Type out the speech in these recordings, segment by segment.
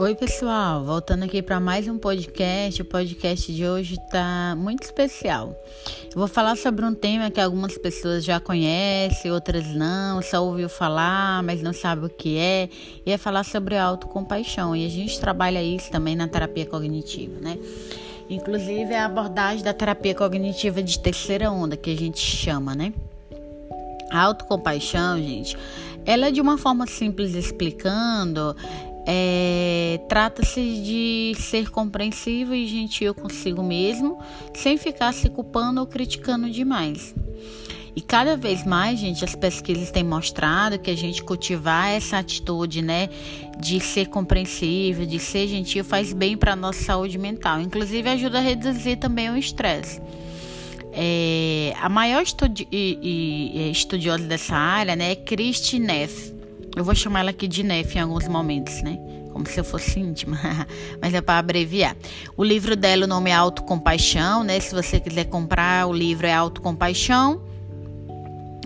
Oi, pessoal, voltando aqui para mais um podcast. O podcast de hoje está muito especial. Eu vou falar sobre um tema que algumas pessoas já conhecem, outras não, só ouviu falar, mas não sabe o que é. E é falar sobre autocompaixão. E a gente trabalha isso também na terapia cognitiva, né? Inclusive é a abordagem da terapia cognitiva de terceira onda, que a gente chama, né? A autocompaixão, gente, ela de uma forma simples explicando, é, Trata-se de ser compreensivo e gentil consigo mesmo, sem ficar se culpando ou criticando demais. E cada vez mais, gente, as pesquisas têm mostrado que a gente cultivar essa atitude, né, de ser compreensível, de ser gentil, faz bem para a nossa saúde mental. Inclusive, ajuda a reduzir também o estresse. É, a maior estudi e, e, estudiosa dessa área né, é Christy Neff. Eu vou chamar ela aqui de Neff em alguns momentos, né? Como se eu fosse íntima, mas é para abreviar. O livro dela, o nome é Autocompaixão, né? Se você quiser comprar, o livro é Autocompaixão.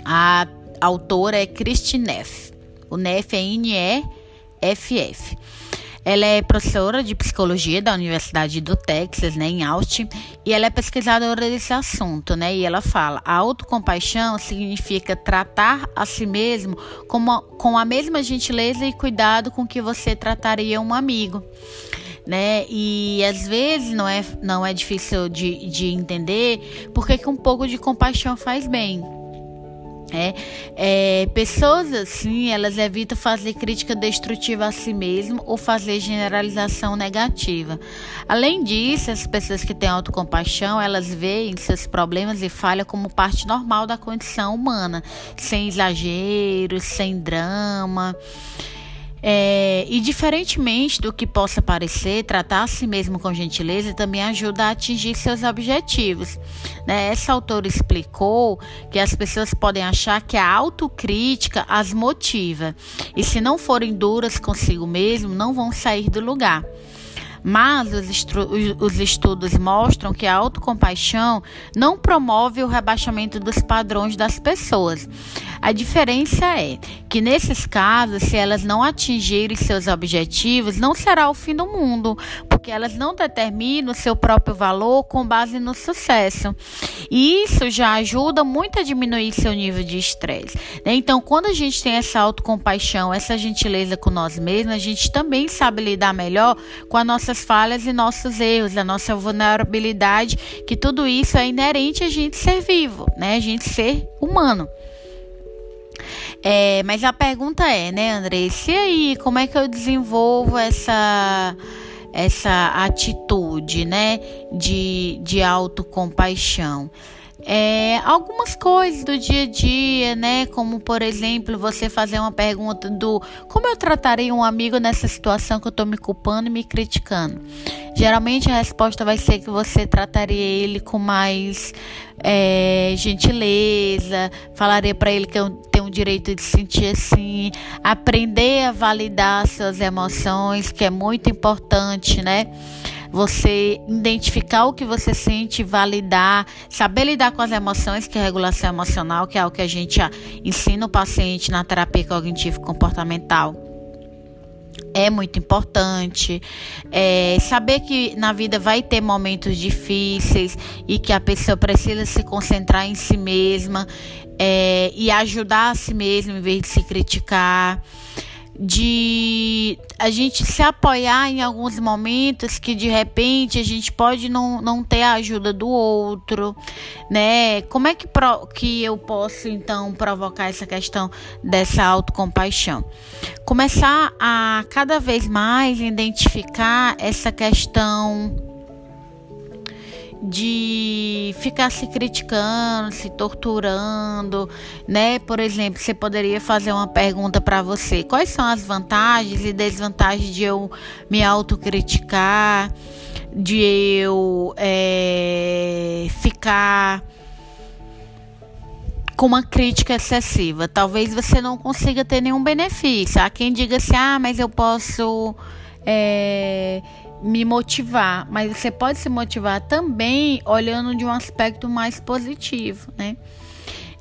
A autora é Christy Neff. O Neff é N-E-F-F. Ela é professora de psicologia da Universidade do Texas, né, em Austin, e ela é pesquisadora desse assunto, né? E ela fala: a autocompaixão significa tratar a si mesmo como, com a mesma gentileza e cuidado com que você trataria um amigo. Né? E às vezes não é, não é difícil de, de entender porque que um pouco de compaixão faz bem. É, é, pessoas assim, elas evitam fazer crítica destrutiva a si mesmo ou fazer generalização negativa. Além disso, as pessoas que têm autocompaixão, elas veem seus problemas e falhas como parte normal da condição humana, sem exageros, sem drama. É, e diferentemente do que possa parecer, tratar a si mesmo com gentileza também ajuda a atingir seus objetivos. Né? Essa autora explicou que as pessoas podem achar que a autocrítica as motiva e se não forem duras consigo mesmo, não vão sair do lugar. Mas os, os estudos mostram que a autocompaixão não promove o rebaixamento dos padrões das pessoas. A diferença é que nesses casos, se elas não atingirem seus objetivos, não será o fim do mundo, porque elas não determinam o seu próprio valor com base no sucesso. E isso já ajuda muito a diminuir seu nível de estresse. Né? Então, quando a gente tem essa autocompaixão, essa gentileza com nós mesmos, a gente também sabe lidar melhor com a nossa nossas falhas e nossos erros, a nossa vulnerabilidade, que tudo isso é inerente a gente ser vivo, né? A gente ser humano. É, mas a pergunta é, né, André? Se aí, como é que eu desenvolvo essa essa atitude, né, de, de autocompaixão? É, algumas coisas do dia a dia, né? Como, por exemplo, você fazer uma pergunta do como eu trataria um amigo nessa situação que eu tô me culpando e me criticando. Geralmente a resposta vai ser que você trataria ele com mais é, gentileza, falaria para ele que tem o direito de sentir assim, aprender a validar suas emoções, que é muito importante, né? você identificar o que você sente, validar, saber lidar com as emoções, que é regulação emocional, que é o que a gente ensina o paciente na terapia cognitivo comportamental é muito importante. É, saber que na vida vai ter momentos difíceis e que a pessoa precisa se concentrar em si mesma é, e ajudar a si mesma em vez de se criticar de a gente se apoiar em alguns momentos que de repente a gente pode não, não ter a ajuda do outro, né? Como é que, pro, que eu posso então provocar essa questão dessa autocompaixão? Começar a cada vez mais identificar essa questão de ficar se criticando, se torturando, né? Por exemplo, você poderia fazer uma pergunta para você: quais são as vantagens e desvantagens de eu me autocriticar, de eu é, ficar com uma crítica excessiva? Talvez você não consiga ter nenhum benefício. Há quem diga assim: ah, mas eu posso. É, me motivar, mas você pode se motivar também olhando de um aspecto mais positivo, né?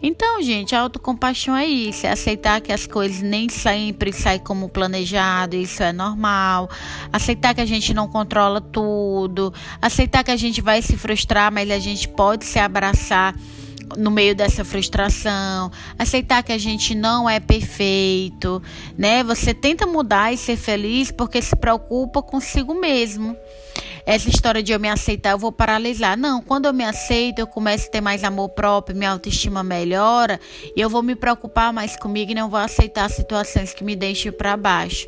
Então, gente, a autocompaixão é isso, é aceitar que as coisas nem sempre saem como planejado, isso é normal. Aceitar que a gente não controla tudo, aceitar que a gente vai se frustrar, mas a gente pode se abraçar no meio dessa frustração, aceitar que a gente não é perfeito, né? Você tenta mudar e ser feliz porque se preocupa consigo mesmo. Essa história de eu me aceitar, eu vou paralisar. Não, quando eu me aceito, eu começo a ter mais amor próprio, minha autoestima melhora e eu vou me preocupar mais comigo e não vou aceitar situações que me deixem para baixo,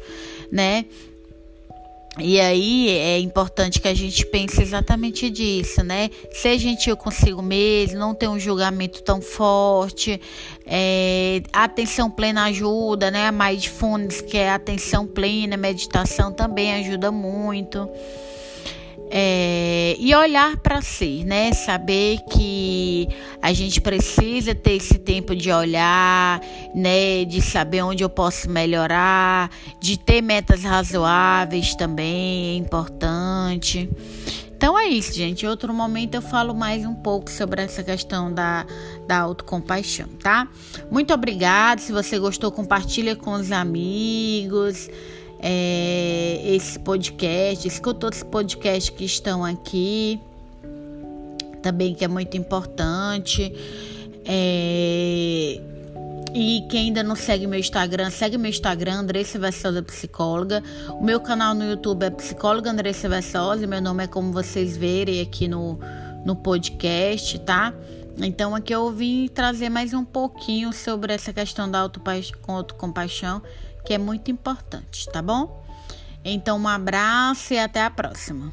né? E aí é importante que a gente pense exatamente disso, né? Ser gentil consigo mesmo, não ter um julgamento tão forte. É, atenção plena ajuda, né? A Mindfulness, que é atenção plena, meditação também ajuda muito. É, e olhar para si, né? Saber que a gente precisa ter esse tempo de olhar, né? De saber onde eu posso melhorar, de ter metas razoáveis também é importante. Então é isso, gente. Em outro momento eu falo mais um pouco sobre essa questão da, da autocompaixão, tá? Muito obrigada. Se você gostou, compartilha com os amigos é, esse podcast, escuta outros podcasts que estão aqui, também que é muito importante. É, e quem ainda não segue meu Instagram, segue meu Instagram, Andressa Vessosa Psicóloga. O meu canal no YouTube é Psicóloga Andressa Vessosa. Meu nome é como vocês verem aqui no, no podcast, tá? Então aqui eu vim trazer mais um pouquinho sobre essa questão da autocompaixão que é muito importante, tá bom? Então, um abraço e até a próxima.